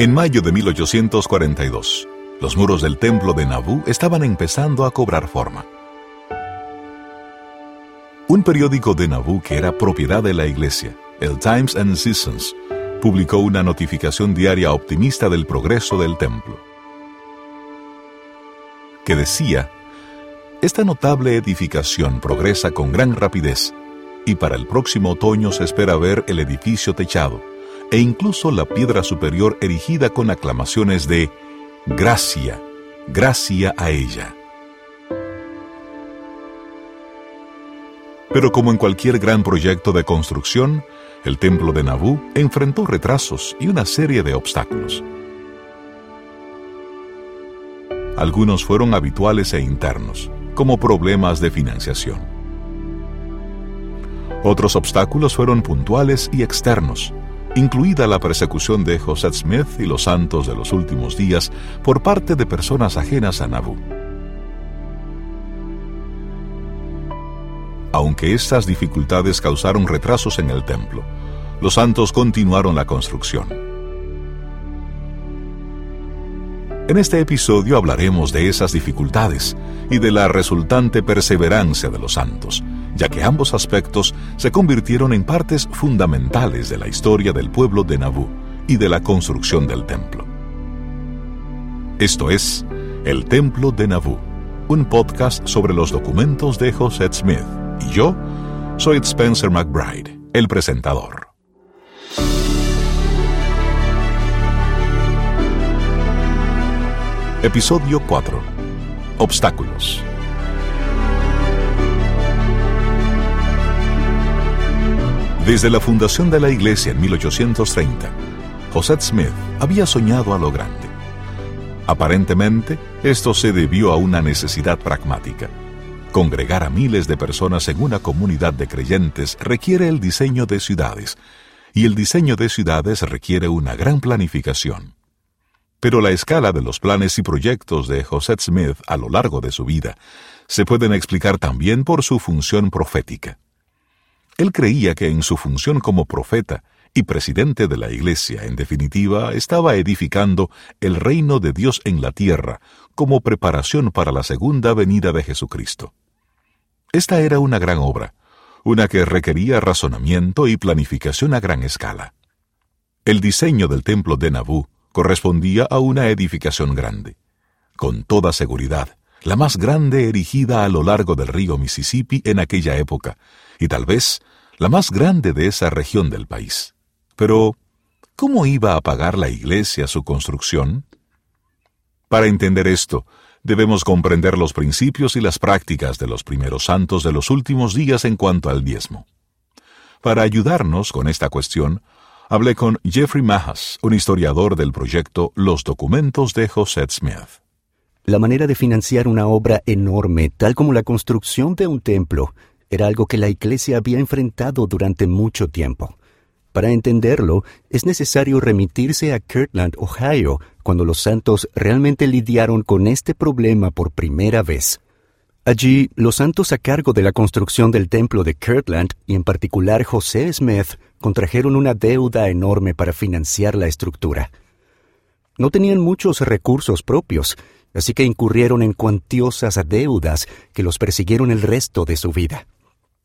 En mayo de 1842, los muros del templo de Nabú estaban empezando a cobrar forma. Un periódico de Nabú que era propiedad de la iglesia, el Times and Seasons, publicó una notificación diaria optimista del progreso del templo, que decía, esta notable edificación progresa con gran rapidez y para el próximo otoño se espera ver el edificio techado e incluso la piedra superior erigida con aclamaciones de gracia, gracia a ella. Pero como en cualquier gran proyecto de construcción, el templo de Nabú enfrentó retrasos y una serie de obstáculos. Algunos fueron habituales e internos, como problemas de financiación. Otros obstáculos fueron puntuales y externos, incluida la persecución de José Smith y los santos de los últimos días por parte de personas ajenas a Nabú. Aunque estas dificultades causaron retrasos en el templo, los santos continuaron la construcción. En este episodio hablaremos de esas dificultades y de la resultante perseverancia de los santos, ya que ambos aspectos se convirtieron en partes fundamentales de la historia del pueblo de Nabú y de la construcción del templo. Esto es El Templo de Nabú, un podcast sobre los documentos de José Smith, y yo soy Spencer McBride, el presentador. Episodio 4. Obstáculos. Desde la fundación de la iglesia en 1830, José Smith había soñado a lo grande. Aparentemente, esto se debió a una necesidad pragmática. Congregar a miles de personas en una comunidad de creyentes requiere el diseño de ciudades, y el diseño de ciudades requiere una gran planificación. Pero la escala de los planes y proyectos de José Smith a lo largo de su vida se pueden explicar también por su función profética. Él creía que en su función como profeta y presidente de la Iglesia, en definitiva, estaba edificando el reino de Dios en la tierra como preparación para la segunda venida de Jesucristo. Esta era una gran obra, una que requería razonamiento y planificación a gran escala. El diseño del templo de Nabú correspondía a una edificación grande. Con toda seguridad, la más grande erigida a lo largo del río Mississippi en aquella época, y tal vez la más grande de esa región del país. Pero, ¿cómo iba a pagar la Iglesia su construcción? Para entender esto, debemos comprender los principios y las prácticas de los primeros santos de los últimos días en cuanto al diezmo. Para ayudarnos con esta cuestión, hablé con Jeffrey Mahas, un historiador del proyecto Los documentos de José Smith. La manera de financiar una obra enorme, tal como la construcción de un templo, era algo que la Iglesia había enfrentado durante mucho tiempo. Para entenderlo, es necesario remitirse a Kirtland, Ohio, cuando los santos realmente lidiaron con este problema por primera vez. Allí, los santos a cargo de la construcción del templo de Kirtland, y en particular José Smith, contrajeron una deuda enorme para financiar la estructura. No tenían muchos recursos propios, así que incurrieron en cuantiosas deudas que los persiguieron el resto de su vida.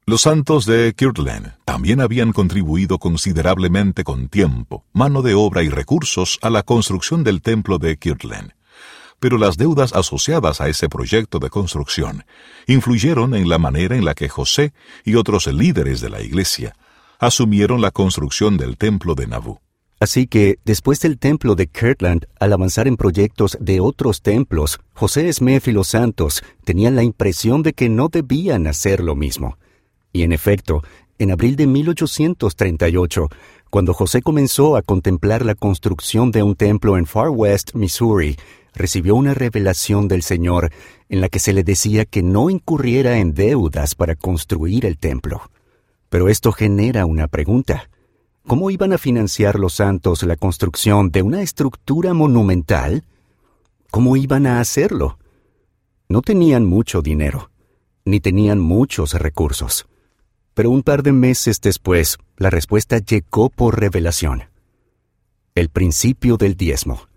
Los santos de Kirtland también habían contribuido considerablemente con tiempo, mano de obra y recursos a la construcción del templo de Kirtland. Pero las deudas asociadas a ese proyecto de construcción influyeron en la manera en la que José y otros líderes de la iglesia asumieron la construcción del templo de Nabú. Así que, después del templo de Kirtland, al avanzar en proyectos de otros templos, José Smith y los santos tenían la impresión de que no debían hacer lo mismo. Y en efecto, en abril de 1838, cuando José comenzó a contemplar la construcción de un templo en Far West, Missouri, recibió una revelación del Señor en la que se le decía que no incurriera en deudas para construir el templo. Pero esto genera una pregunta. ¿Cómo iban a financiar los santos la construcción de una estructura monumental? ¿Cómo iban a hacerlo? No tenían mucho dinero, ni tenían muchos recursos. Pero un par de meses después, la respuesta llegó por revelación. el principio del diezmo.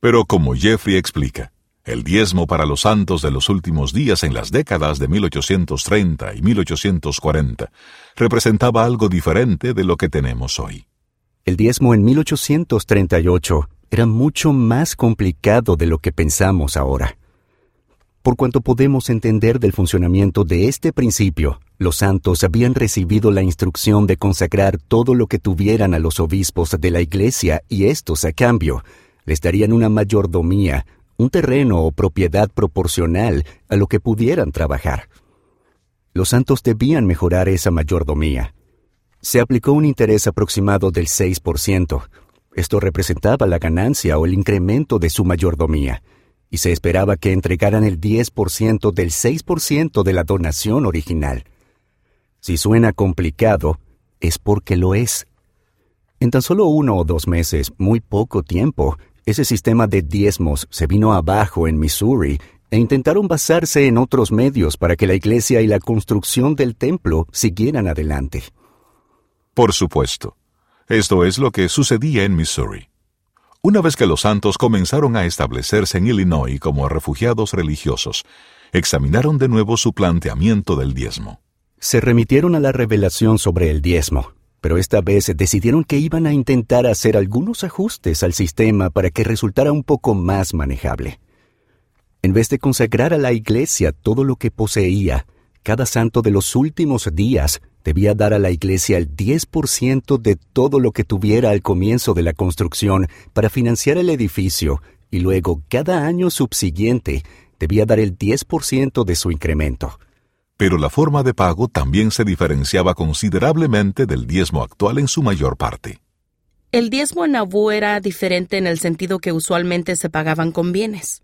Pero como Jeffrey explica, el diezmo para los santos de los últimos días en las décadas de 1830 y 1840 representaba algo diferente de lo que tenemos hoy. El diezmo en 1838 era mucho más complicado de lo que pensamos ahora. Por cuanto podemos entender del funcionamiento de este principio, los santos habían recibido la instrucción de consagrar todo lo que tuvieran a los obispos de la iglesia y estos, a cambio, les darían una mayordomía, un terreno o propiedad proporcional a lo que pudieran trabajar. Los santos debían mejorar esa mayordomía. Se aplicó un interés aproximado del 6%. Esto representaba la ganancia o el incremento de su mayordomía, y se esperaba que entregaran el 10% del 6% de la donación original. Si suena complicado, es porque lo es. En tan solo uno o dos meses, muy poco tiempo, ese sistema de diezmos se vino abajo en Missouri e intentaron basarse en otros medios para que la iglesia y la construcción del templo siguieran adelante. Por supuesto. Esto es lo que sucedía en Missouri. Una vez que los santos comenzaron a establecerse en Illinois como refugiados religiosos, examinaron de nuevo su planteamiento del diezmo. Se remitieron a la revelación sobre el diezmo, pero esta vez decidieron que iban a intentar hacer algunos ajustes al sistema para que resultara un poco más manejable. En vez de consagrar a la iglesia todo lo que poseía, cada santo de los últimos días debía dar a la iglesia el 10% de todo lo que tuviera al comienzo de la construcción para financiar el edificio y luego cada año subsiguiente debía dar el 10% de su incremento pero la forma de pago también se diferenciaba considerablemente del diezmo actual en su mayor parte. El diezmo en Nauvoo era diferente en el sentido que usualmente se pagaban con bienes,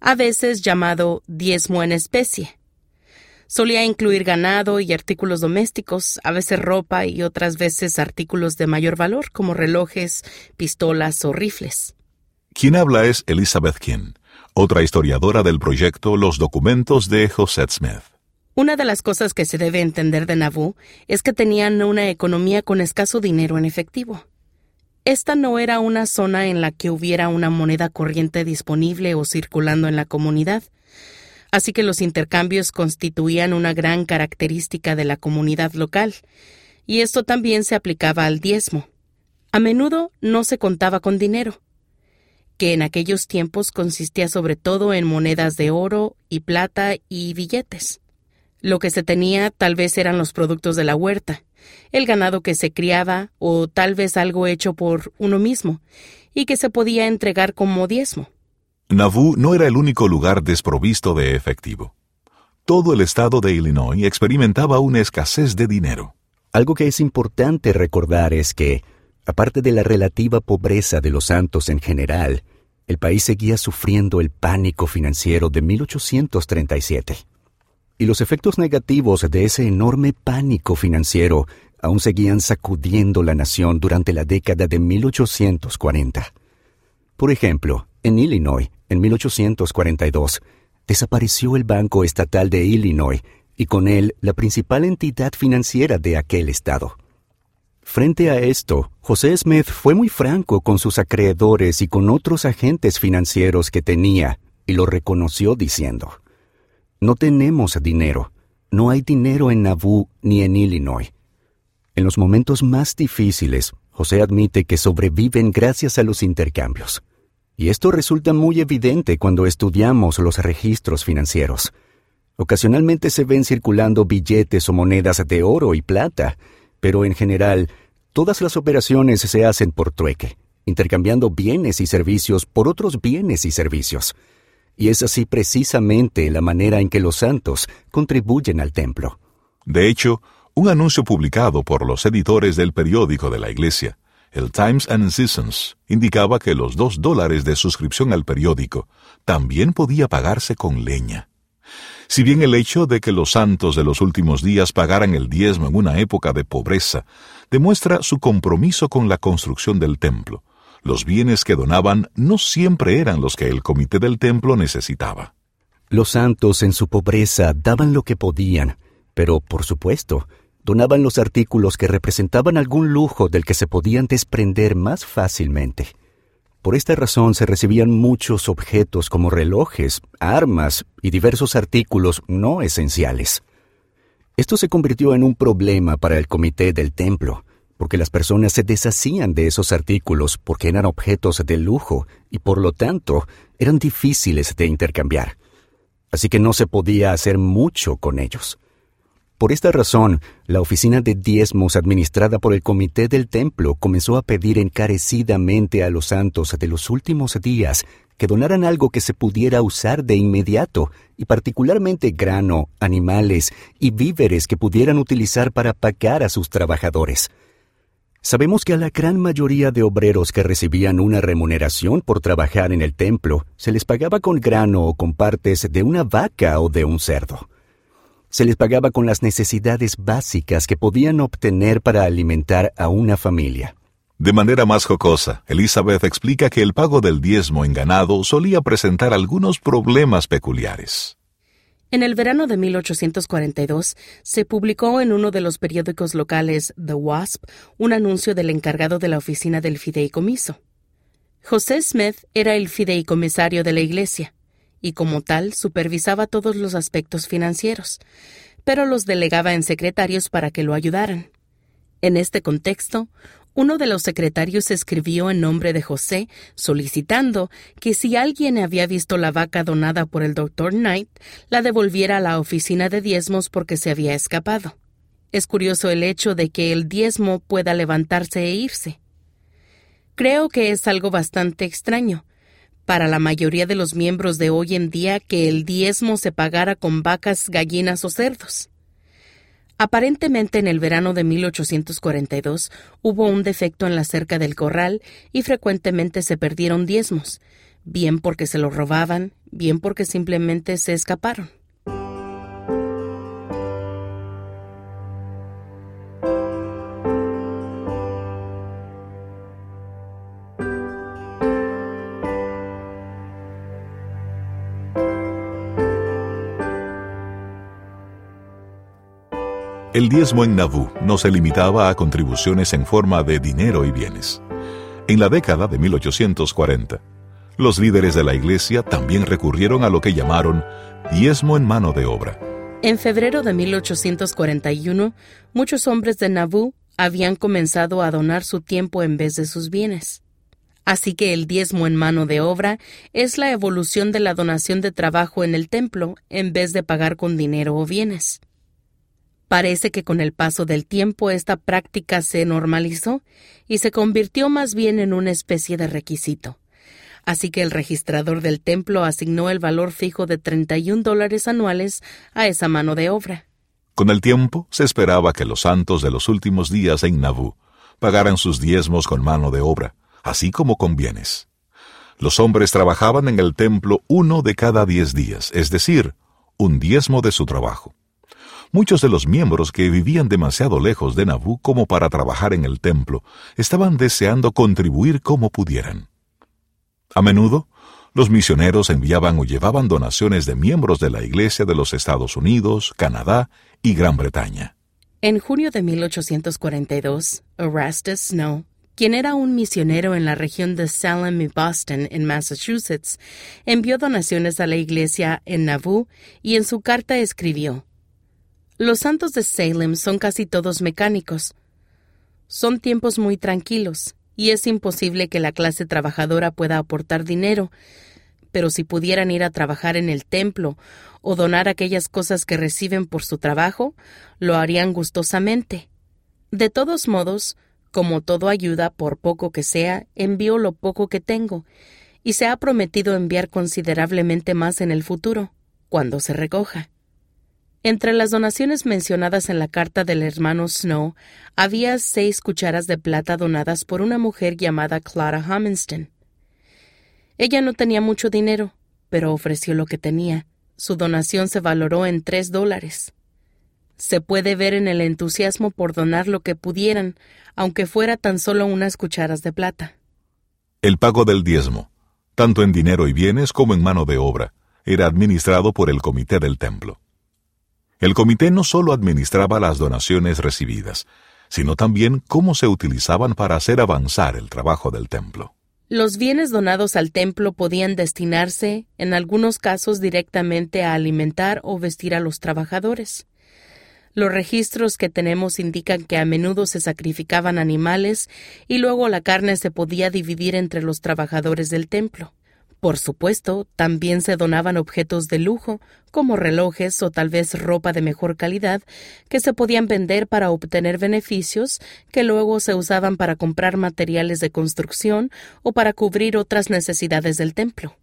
a veces llamado diezmo en especie. Solía incluir ganado y artículos domésticos, a veces ropa y otras veces artículos de mayor valor como relojes, pistolas o rifles. Quien habla es Elizabeth King, otra historiadora del proyecto Los documentos de José Smith. Una de las cosas que se debe entender de Nauvoo es que tenían una economía con escaso dinero en efectivo. Esta no era una zona en la que hubiera una moneda corriente disponible o circulando en la comunidad, así que los intercambios constituían una gran característica de la comunidad local, y esto también se aplicaba al diezmo. A menudo no se contaba con dinero, que en aquellos tiempos consistía sobre todo en monedas de oro y plata y billetes. Lo que se tenía tal vez eran los productos de la huerta, el ganado que se criaba o tal vez algo hecho por uno mismo y que se podía entregar como diezmo. Nauvoo no era el único lugar desprovisto de efectivo. Todo el estado de Illinois experimentaba una escasez de dinero. Algo que es importante recordar es que, aparte de la relativa pobreza de los santos en general, el país seguía sufriendo el pánico financiero de 1837 y los efectos negativos de ese enorme pánico financiero aún seguían sacudiendo la nación durante la década de 1840. Por ejemplo, en Illinois, en 1842, desapareció el Banco Estatal de Illinois y con él la principal entidad financiera de aquel estado. Frente a esto, José Smith fue muy franco con sus acreedores y con otros agentes financieros que tenía, y lo reconoció diciendo, no tenemos dinero. No hay dinero en Nauvoo ni en Illinois. En los momentos más difíciles, José admite que sobreviven gracias a los intercambios. Y esto resulta muy evidente cuando estudiamos los registros financieros. Ocasionalmente se ven circulando billetes o monedas de oro y plata, pero en general, todas las operaciones se hacen por trueque, intercambiando bienes y servicios por otros bienes y servicios y es así precisamente la manera en que los santos contribuyen al templo. De hecho, un anuncio publicado por los editores del periódico de la Iglesia, el Times and Seasons, indicaba que los dos dólares de suscripción al periódico también podía pagarse con leña. Si bien el hecho de que los santos de los últimos días pagaran el diezmo en una época de pobreza demuestra su compromiso con la construcción del templo, los bienes que donaban no siempre eran los que el comité del templo necesitaba. Los santos en su pobreza daban lo que podían, pero, por supuesto, donaban los artículos que representaban algún lujo del que se podían desprender más fácilmente. Por esta razón se recibían muchos objetos como relojes, armas y diversos artículos no esenciales. Esto se convirtió en un problema para el comité del templo, porque las personas se deshacían de esos artículos porque eran objetos de lujo y por lo tanto eran difíciles de intercambiar. Así que no se podía hacer mucho con ellos. Por esta razón, la oficina de diezmos administrada por el comité del templo comenzó a pedir encarecidamente a los santos de los últimos días que donaran algo que se pudiera usar de inmediato, y particularmente grano, animales y víveres que pudieran utilizar para pagar a sus trabajadores. Sabemos que a la gran mayoría de obreros que recibían una remuneración por trabajar en el templo se les pagaba con grano o con partes de una vaca o de un cerdo. Se les pagaba con las necesidades básicas que podían obtener para alimentar a una familia. De manera más jocosa, Elizabeth explica que el pago del diezmo en ganado solía presentar algunos problemas peculiares. En el verano de 1842 se publicó en uno de los periódicos locales The Wasp un anuncio del encargado de la oficina del fideicomiso. José Smith era el fideicomisario de la iglesia y como tal supervisaba todos los aspectos financieros, pero los delegaba en secretarios para que lo ayudaran. En este contexto, uno de los secretarios escribió en nombre de José solicitando que si alguien había visto la vaca donada por el doctor Knight, la devolviera a la oficina de diezmos porque se había escapado. Es curioso el hecho de que el diezmo pueda levantarse e irse. Creo que es algo bastante extraño para la mayoría de los miembros de hoy en día que el diezmo se pagara con vacas, gallinas o cerdos. Aparentemente en el verano de 1842 hubo un defecto en la cerca del corral y frecuentemente se perdieron diezmos, bien porque se los robaban, bien porque simplemente se escaparon. El diezmo en Nauvoo no se limitaba a contribuciones en forma de dinero y bienes. En la década de 1840, los líderes de la iglesia también recurrieron a lo que llamaron diezmo en mano de obra. En febrero de 1841, muchos hombres de Nauvoo habían comenzado a donar su tiempo en vez de sus bienes. Así que el diezmo en mano de obra es la evolución de la donación de trabajo en el templo en vez de pagar con dinero o bienes. Parece que con el paso del tiempo esta práctica se normalizó y se convirtió más bien en una especie de requisito. Así que el registrador del templo asignó el valor fijo de 31 dólares anuales a esa mano de obra. Con el tiempo se esperaba que los santos de los últimos días en Nauvoo pagaran sus diezmos con mano de obra, así como con bienes. Los hombres trabajaban en el templo uno de cada diez días, es decir, un diezmo de su trabajo. Muchos de los miembros que vivían demasiado lejos de Nabú como para trabajar en el templo estaban deseando contribuir como pudieran. A menudo, los misioneros enviaban o llevaban donaciones de miembros de la Iglesia de los Estados Unidos, Canadá y Gran Bretaña. En junio de 1842, Erastus Snow, quien era un misionero en la región de Salem y Boston, en Massachusetts, envió donaciones a la iglesia en Nauvoo y en su carta escribió los santos de Salem son casi todos mecánicos. Son tiempos muy tranquilos, y es imposible que la clase trabajadora pueda aportar dinero, pero si pudieran ir a trabajar en el templo o donar aquellas cosas que reciben por su trabajo, lo harían gustosamente. De todos modos, como todo ayuda, por poco que sea, envío lo poco que tengo, y se ha prometido enviar considerablemente más en el futuro, cuando se recoja. Entre las donaciones mencionadas en la carta del hermano Snow había seis cucharas de plata donadas por una mujer llamada Clara Huminston. Ella no tenía mucho dinero, pero ofreció lo que tenía. Su donación se valoró en tres dólares. Se puede ver en el entusiasmo por donar lo que pudieran, aunque fuera tan solo unas cucharas de plata. El pago del diezmo, tanto en dinero y bienes como en mano de obra, era administrado por el comité del templo. El comité no solo administraba las donaciones recibidas, sino también cómo se utilizaban para hacer avanzar el trabajo del templo. Los bienes donados al templo podían destinarse, en algunos casos, directamente a alimentar o vestir a los trabajadores. Los registros que tenemos indican que a menudo se sacrificaban animales y luego la carne se podía dividir entre los trabajadores del templo. Por supuesto, también se donaban objetos de lujo, como relojes o tal vez ropa de mejor calidad, que se podían vender para obtener beneficios que luego se usaban para comprar materiales de construcción o para cubrir otras necesidades del templo.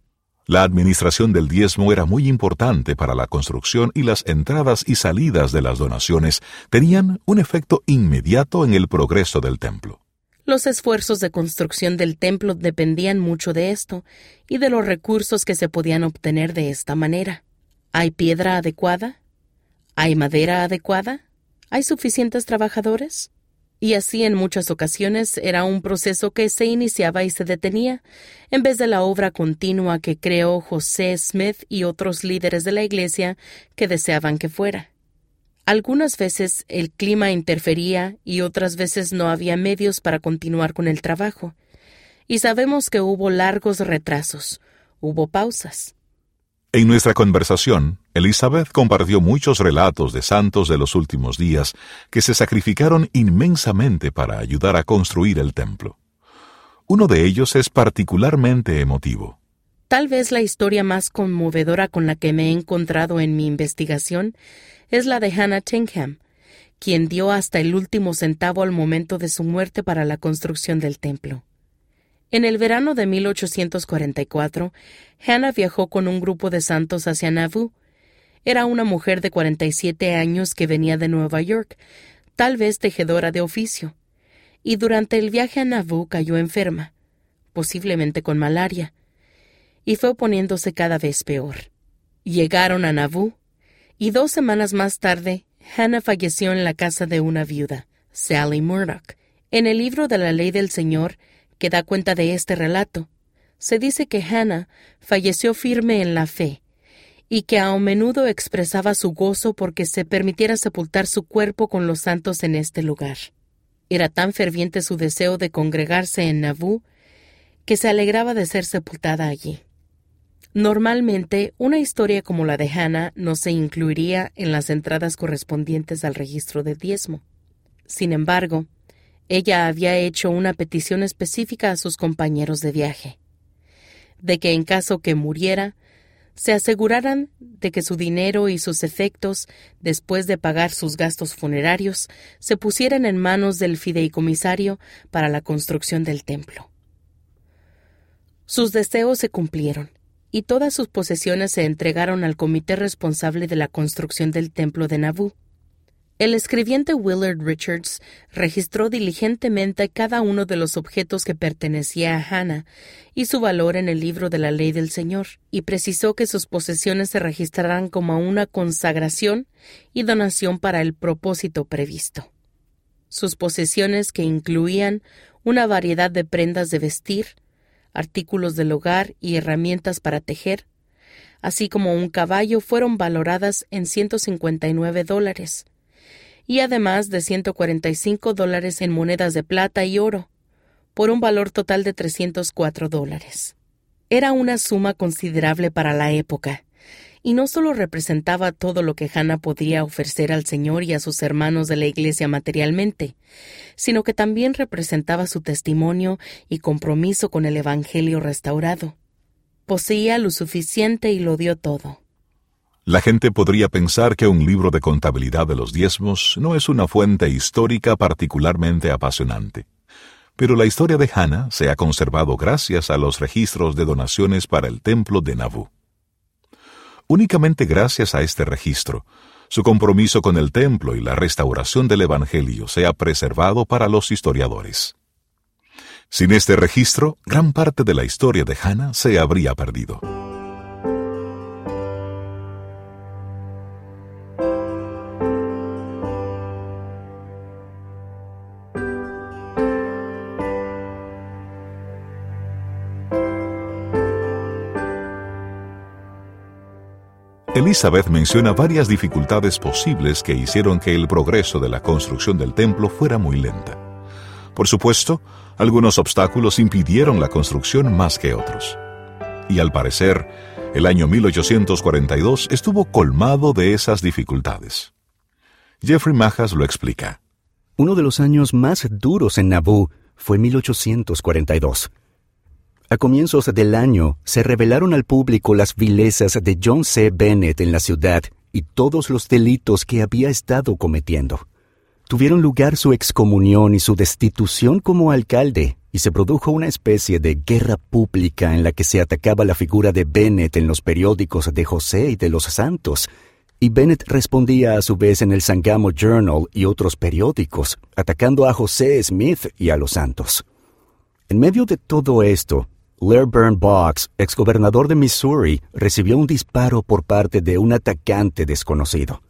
La administración del diezmo era muy importante para la construcción y las entradas y salidas de las donaciones tenían un efecto inmediato en el progreso del templo. Los esfuerzos de construcción del templo dependían mucho de esto y de los recursos que se podían obtener de esta manera. ¿Hay piedra adecuada? ¿Hay madera adecuada? ¿Hay suficientes trabajadores? y así en muchas ocasiones era un proceso que se iniciaba y se detenía, en vez de la obra continua que creó José Smith y otros líderes de la Iglesia que deseaban que fuera. Algunas veces el clima interfería y otras veces no había medios para continuar con el trabajo. Y sabemos que hubo largos retrasos, hubo pausas. En nuestra conversación, Elizabeth compartió muchos relatos de santos de los últimos días que se sacrificaron inmensamente para ayudar a construir el templo. Uno de ellos es particularmente emotivo. Tal vez la historia más conmovedora con la que me he encontrado en mi investigación es la de Hannah Tinkham, quien dio hasta el último centavo al momento de su muerte para la construcción del templo. En el verano de 1844, Hannah viajó con un grupo de santos hacia Nauvoo. Era una mujer de 47 años que venía de Nueva York, tal vez tejedora de oficio, y durante el viaje a Nauvoo cayó enferma, posiblemente con malaria, y fue poniéndose cada vez peor. Llegaron a Nauvoo, y dos semanas más tarde, Hannah falleció en la casa de una viuda, Sally Murdoch. En el libro de la ley del Señor, que da cuenta de este relato, se dice que Hannah falleció firme en la fe y que a menudo expresaba su gozo porque se permitiera sepultar su cuerpo con los santos en este lugar. Era tan ferviente su deseo de congregarse en Nauvoo que se alegraba de ser sepultada allí. Normalmente, una historia como la de Hannah no se incluiría en las entradas correspondientes al registro de diezmo. Sin embargo, ella había hecho una petición específica a sus compañeros de viaje, de que en caso que muriera, se aseguraran de que su dinero y sus efectos, después de pagar sus gastos funerarios, se pusieran en manos del fideicomisario para la construcción del templo. Sus deseos se cumplieron, y todas sus posesiones se entregaron al comité responsable de la construcción del templo de Nauvoo. El escribiente Willard Richards registró diligentemente cada uno de los objetos que pertenecía a Hannah y su valor en el libro de la ley del Señor, y precisó que sus posesiones se registraran como una consagración y donación para el propósito previsto. Sus posesiones, que incluían una variedad de prendas de vestir, artículos del hogar y herramientas para tejer, así como un caballo, fueron valoradas en 159 dólares, y además de 145 dólares en monedas de plata y oro, por un valor total de 304 dólares. Era una suma considerable para la época, y no solo representaba todo lo que Hannah podría ofrecer al Señor y a sus hermanos de la Iglesia materialmente, sino que también representaba su testimonio y compromiso con el Evangelio restaurado. Poseía lo suficiente y lo dio todo. La gente podría pensar que un libro de contabilidad de los diezmos no es una fuente histórica particularmente apasionante. Pero la historia de Hannah se ha conservado gracias a los registros de donaciones para el templo de Nauvoo. Únicamente gracias a este registro, su compromiso con el templo y la restauración del Evangelio se ha preservado para los historiadores. Sin este registro, gran parte de la historia de Hannah se habría perdido. Elizabeth menciona varias dificultades posibles que hicieron que el progreso de la construcción del templo fuera muy lenta. Por supuesto, algunos obstáculos impidieron la construcción más que otros. Y al parecer, el año 1842 estuvo colmado de esas dificultades. Jeffrey Majas lo explica. Uno de los años más duros en Naboo fue 1842. A comienzos del año se revelaron al público las vilezas de John C. Bennett en la ciudad y todos los delitos que había estado cometiendo. Tuvieron lugar su excomunión y su destitución como alcalde, y se produjo una especie de guerra pública en la que se atacaba la figura de Bennett en los periódicos de José y de los Santos, y Bennett respondía a su vez en el Sangamo Journal y otros periódicos, atacando a José Smith y a los Santos. En medio de todo esto, Lairburn Boggs, exgobernador de Missouri, recibió un disparo por parte de un atacante desconocido.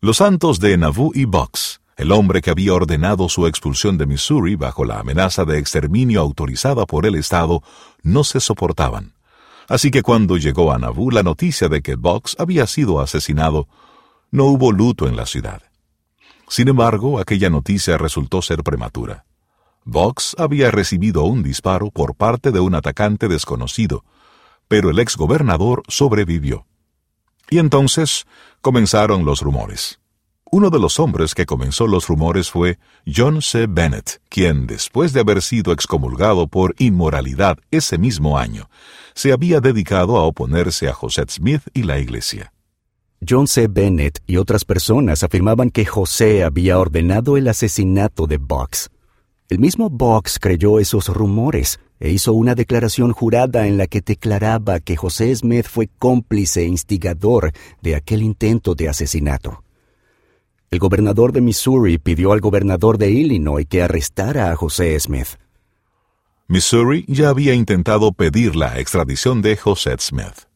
Los santos de Nauvoo y Boggs, el hombre que había ordenado su expulsión de Missouri bajo la amenaza de exterminio autorizada por el Estado, no se soportaban. Así que cuando llegó a Nauvoo la noticia de que Boggs había sido asesinado, no hubo luto en la ciudad. Sin embargo, aquella noticia resultó ser prematura. Vox había recibido un disparo por parte de un atacante desconocido, pero el exgobernador sobrevivió. Y entonces comenzaron los rumores. Uno de los hombres que comenzó los rumores fue John C. Bennett, quien, después de haber sido excomulgado por inmoralidad ese mismo año, se había dedicado a oponerse a José Smith y la Iglesia. John C. Bennett y otras personas afirmaban que José había ordenado el asesinato de Box. El mismo Box creyó esos rumores e hizo una declaración jurada en la que declaraba que José Smith fue cómplice e instigador de aquel intento de asesinato. El gobernador de Missouri pidió al gobernador de Illinois que arrestara a José Smith. Missouri ya había intentado pedir la extradición de José Smith.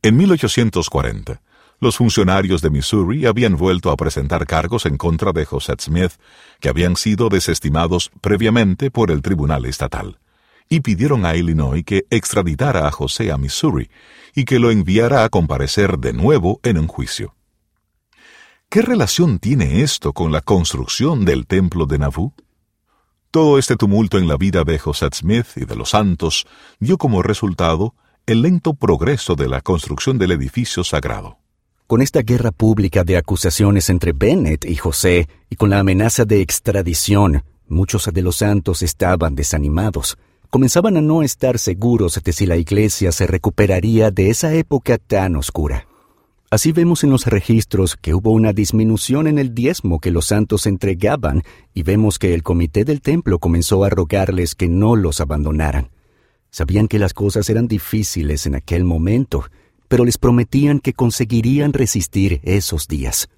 En 1840, los funcionarios de Missouri habían vuelto a presentar cargos en contra de José Smith, que habían sido desestimados previamente por el Tribunal Estatal, y pidieron a Illinois que extraditara a José a Missouri y que lo enviara a comparecer de nuevo en un juicio. ¿Qué relación tiene esto con la construcción del templo de Nauvoo? Todo este tumulto en la vida de José Smith y de los santos dio como resultado el lento progreso de la construcción del edificio sagrado. Con esta guerra pública de acusaciones entre Bennett y José y con la amenaza de extradición, muchos de los santos estaban desanimados. Comenzaban a no estar seguros de si la iglesia se recuperaría de esa época tan oscura. Así vemos en los registros que hubo una disminución en el diezmo que los santos entregaban y vemos que el comité del templo comenzó a rogarles que no los abandonaran. Sabían que las cosas eran difíciles en aquel momento, pero les prometían que conseguirían resistir esos días.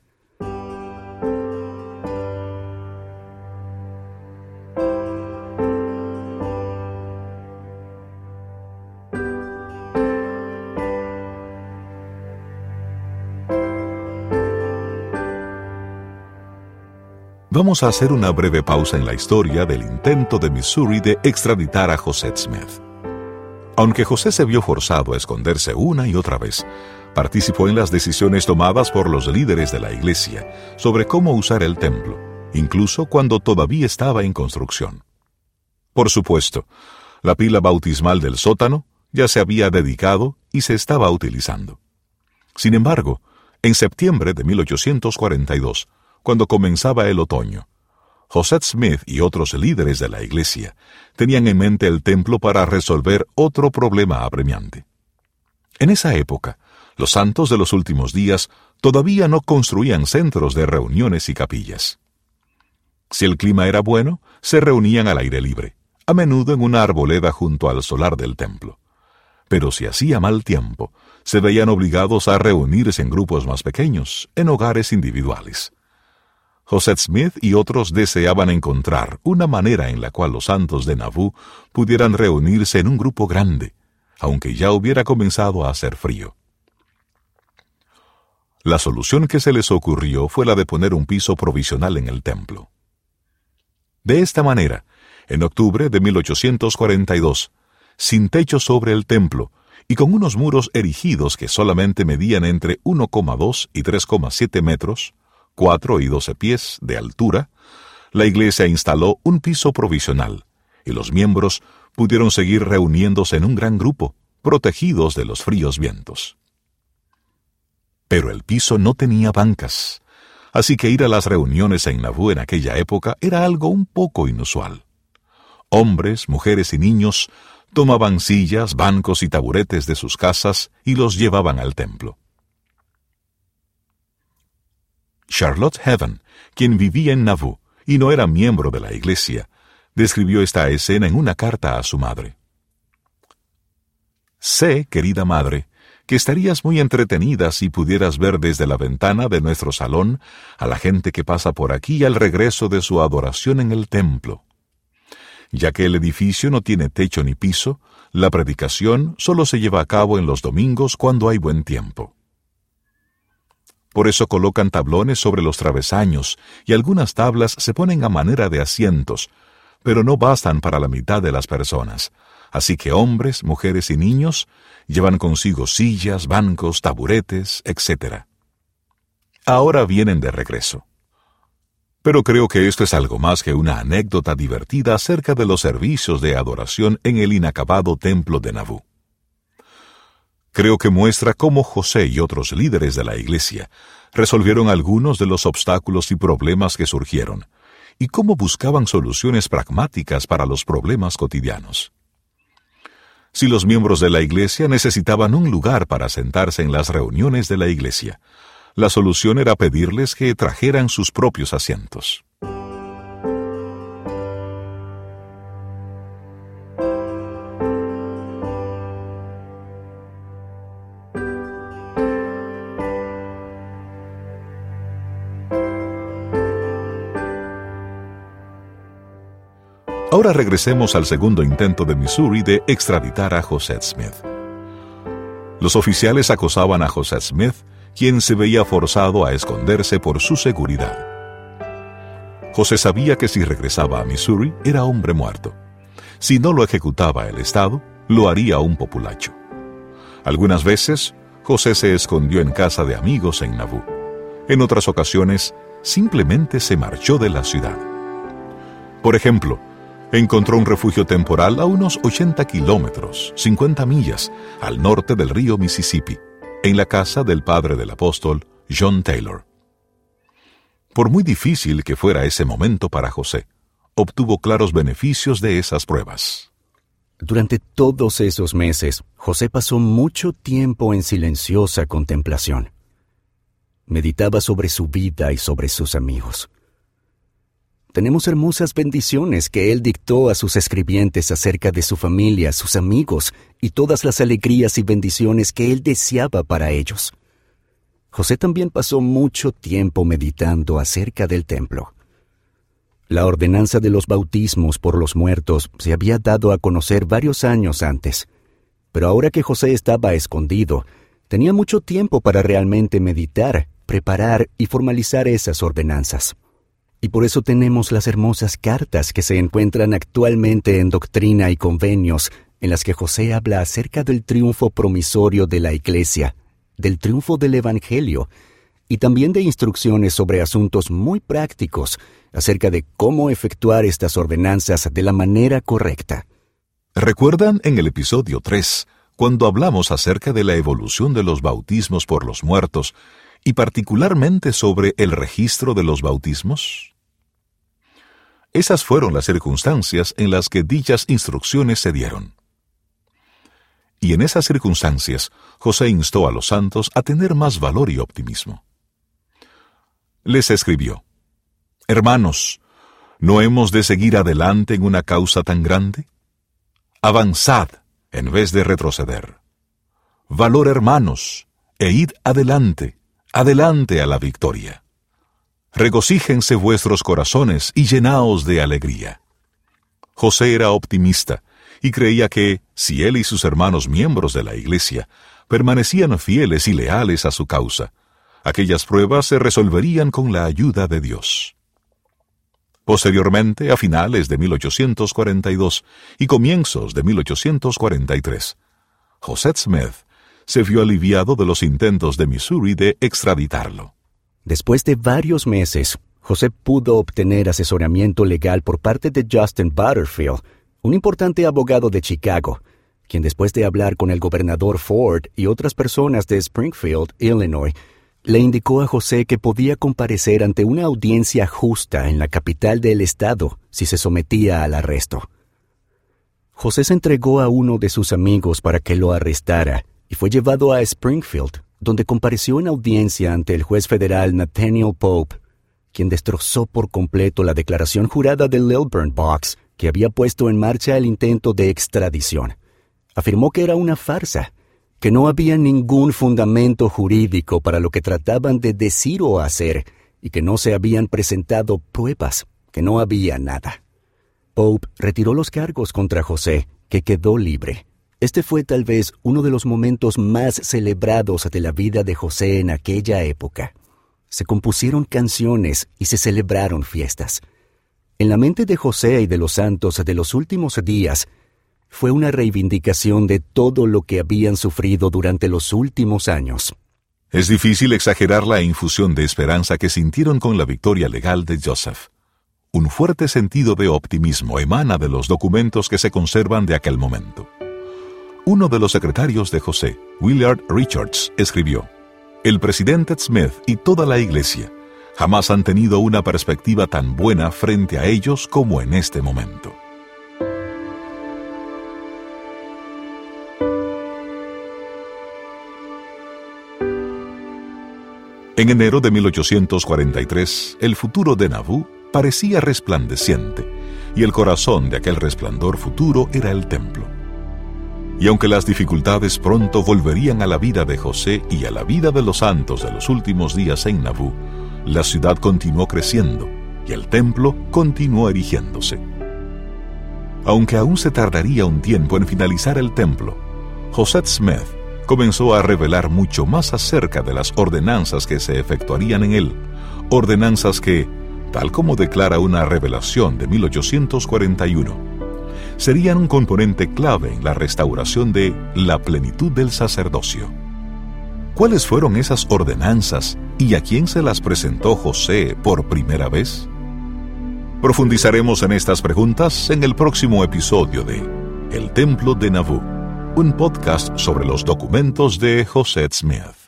Vamos a hacer una breve pausa en la historia del intento de Missouri de extraditar a José Smith. Aunque José se vio forzado a esconderse una y otra vez, participó en las decisiones tomadas por los líderes de la iglesia sobre cómo usar el templo, incluso cuando todavía estaba en construcción. Por supuesto, la pila bautismal del sótano ya se había dedicado y se estaba utilizando. Sin embargo, en septiembre de 1842, cuando comenzaba el otoño, José Smith y otros líderes de la iglesia tenían en mente el templo para resolver otro problema apremiante. En esa época, los santos de los últimos días todavía no construían centros de reuniones y capillas. Si el clima era bueno, se reunían al aire libre, a menudo en una arboleda junto al solar del templo. Pero si hacía mal tiempo, se veían obligados a reunirse en grupos más pequeños, en hogares individuales. José Smith y otros deseaban encontrar una manera en la cual los santos de Nauvoo pudieran reunirse en un grupo grande, aunque ya hubiera comenzado a hacer frío. La solución que se les ocurrió fue la de poner un piso provisional en el templo. De esta manera, en octubre de 1842, sin techo sobre el templo y con unos muros erigidos que solamente medían entre 1,2 y 3,7 metros, 4 y 12 pies de altura, la iglesia instaló un piso provisional, y los miembros pudieron seguir reuniéndose en un gran grupo, protegidos de los fríos vientos. Pero el piso no tenía bancas, así que ir a las reuniones en Nauvoo en aquella época era algo un poco inusual. Hombres, mujeres y niños tomaban sillas, bancos y taburetes de sus casas y los llevaban al templo. Charlotte Heaven, quien vivía en Nauvoo y no era miembro de la iglesia, describió esta escena en una carta a su madre. Sé, querida madre, que estarías muy entretenida si pudieras ver desde la ventana de nuestro salón a la gente que pasa por aquí al regreso de su adoración en el templo. Ya que el edificio no tiene techo ni piso, la predicación solo se lleva a cabo en los domingos cuando hay buen tiempo. Por eso colocan tablones sobre los travesaños y algunas tablas se ponen a manera de asientos, pero no bastan para la mitad de las personas, Así que hombres, mujeres y niños llevan consigo sillas, bancos, taburetes, etc. Ahora vienen de regreso. Pero creo que esto es algo más que una anécdota divertida acerca de los servicios de adoración en el inacabado templo de Nabú. Creo que muestra cómo José y otros líderes de la iglesia resolvieron algunos de los obstáculos y problemas que surgieron, y cómo buscaban soluciones pragmáticas para los problemas cotidianos. Si los miembros de la iglesia necesitaban un lugar para sentarse en las reuniones de la iglesia, la solución era pedirles que trajeran sus propios asientos. Ahora regresemos al segundo intento de Missouri de extraditar a José Smith. Los oficiales acosaban a José Smith, quien se veía forzado a esconderse por su seguridad. José sabía que si regresaba a Missouri era hombre muerto. Si no lo ejecutaba el Estado, lo haría un populacho. Algunas veces, José se escondió en casa de amigos en Nauvoo. En otras ocasiones, simplemente se marchó de la ciudad. Por ejemplo, encontró un refugio temporal a unos 80 kilómetros, 50 millas, al norte del río Mississippi, en la casa del padre del apóstol, John Taylor. Por muy difícil que fuera ese momento para José, obtuvo claros beneficios de esas pruebas. Durante todos esos meses, José pasó mucho tiempo en silenciosa contemplación. Meditaba sobre su vida y sobre sus amigos tenemos hermosas bendiciones que Él dictó a sus escribientes acerca de su familia, sus amigos y todas las alegrías y bendiciones que Él deseaba para ellos. José también pasó mucho tiempo meditando acerca del templo. La ordenanza de los bautismos por los muertos se había dado a conocer varios años antes, pero ahora que José estaba escondido, tenía mucho tiempo para realmente meditar, preparar y formalizar esas ordenanzas. Y por eso tenemos las hermosas cartas que se encuentran actualmente en Doctrina y Convenios, en las que José habla acerca del triunfo promisorio de la Iglesia, del triunfo del Evangelio, y también de instrucciones sobre asuntos muy prácticos acerca de cómo efectuar estas ordenanzas de la manera correcta. ¿Recuerdan en el episodio 3, cuando hablamos acerca de la evolución de los bautismos por los muertos, y particularmente sobre el registro de los bautismos? Esas fueron las circunstancias en las que dichas instrucciones se dieron. Y en esas circunstancias, José instó a los santos a tener más valor y optimismo. Les escribió, Hermanos, ¿no hemos de seguir adelante en una causa tan grande? Avanzad en vez de retroceder. Valor hermanos, e id adelante, adelante a la victoria regocíjense vuestros corazones y llenaos de alegría. José era optimista y creía que, si él y sus hermanos miembros de la Iglesia permanecían fieles y leales a su causa, aquellas pruebas se resolverían con la ayuda de Dios. Posteriormente, a finales de 1842 y comienzos de 1843, José Smith se vio aliviado de los intentos de Missouri de extraditarlo. Después de varios meses, José pudo obtener asesoramiento legal por parte de Justin Butterfield, un importante abogado de Chicago, quien después de hablar con el gobernador Ford y otras personas de Springfield, Illinois, le indicó a José que podía comparecer ante una audiencia justa en la capital del estado si se sometía al arresto. José se entregó a uno de sus amigos para que lo arrestara y fue llevado a Springfield, donde compareció en audiencia ante el juez federal Nathaniel Pope, quien destrozó por completo la declaración jurada de Lilburn Box que había puesto en marcha el intento de extradición. Afirmó que era una farsa, que no había ningún fundamento jurídico para lo que trataban de decir o hacer y que no se habían presentado pruebas, que no había nada. Pope retiró los cargos contra José, que quedó libre. Este fue tal vez uno de los momentos más celebrados de la vida de José en aquella época. Se compusieron canciones y se celebraron fiestas. En la mente de José y de los santos de los últimos días, fue una reivindicación de todo lo que habían sufrido durante los últimos años. Es difícil exagerar la infusión de esperanza que sintieron con la victoria legal de Joseph. Un fuerte sentido de optimismo emana de los documentos que se conservan de aquel momento. Uno de los secretarios de José, Willard Richards, escribió, El presidente Smith y toda la iglesia jamás han tenido una perspectiva tan buena frente a ellos como en este momento. En enero de 1843, el futuro de Nauvoo parecía resplandeciente, y el corazón de aquel resplandor futuro era el templo. Y aunque las dificultades pronto volverían a la vida de José y a la vida de los santos de los últimos días en Nauvoo, la ciudad continuó creciendo y el templo continuó erigiéndose. Aunque aún se tardaría un tiempo en finalizar el templo, José Smith comenzó a revelar mucho más acerca de las ordenanzas que se efectuarían en él, ordenanzas que, tal como declara una revelación de 1841, serían un componente clave en la restauración de la plenitud del sacerdocio. ¿Cuáles fueron esas ordenanzas y a quién se las presentó José por primera vez? Profundizaremos en estas preguntas en el próximo episodio de El Templo de Nauvoo un podcast sobre los documentos de José Smith.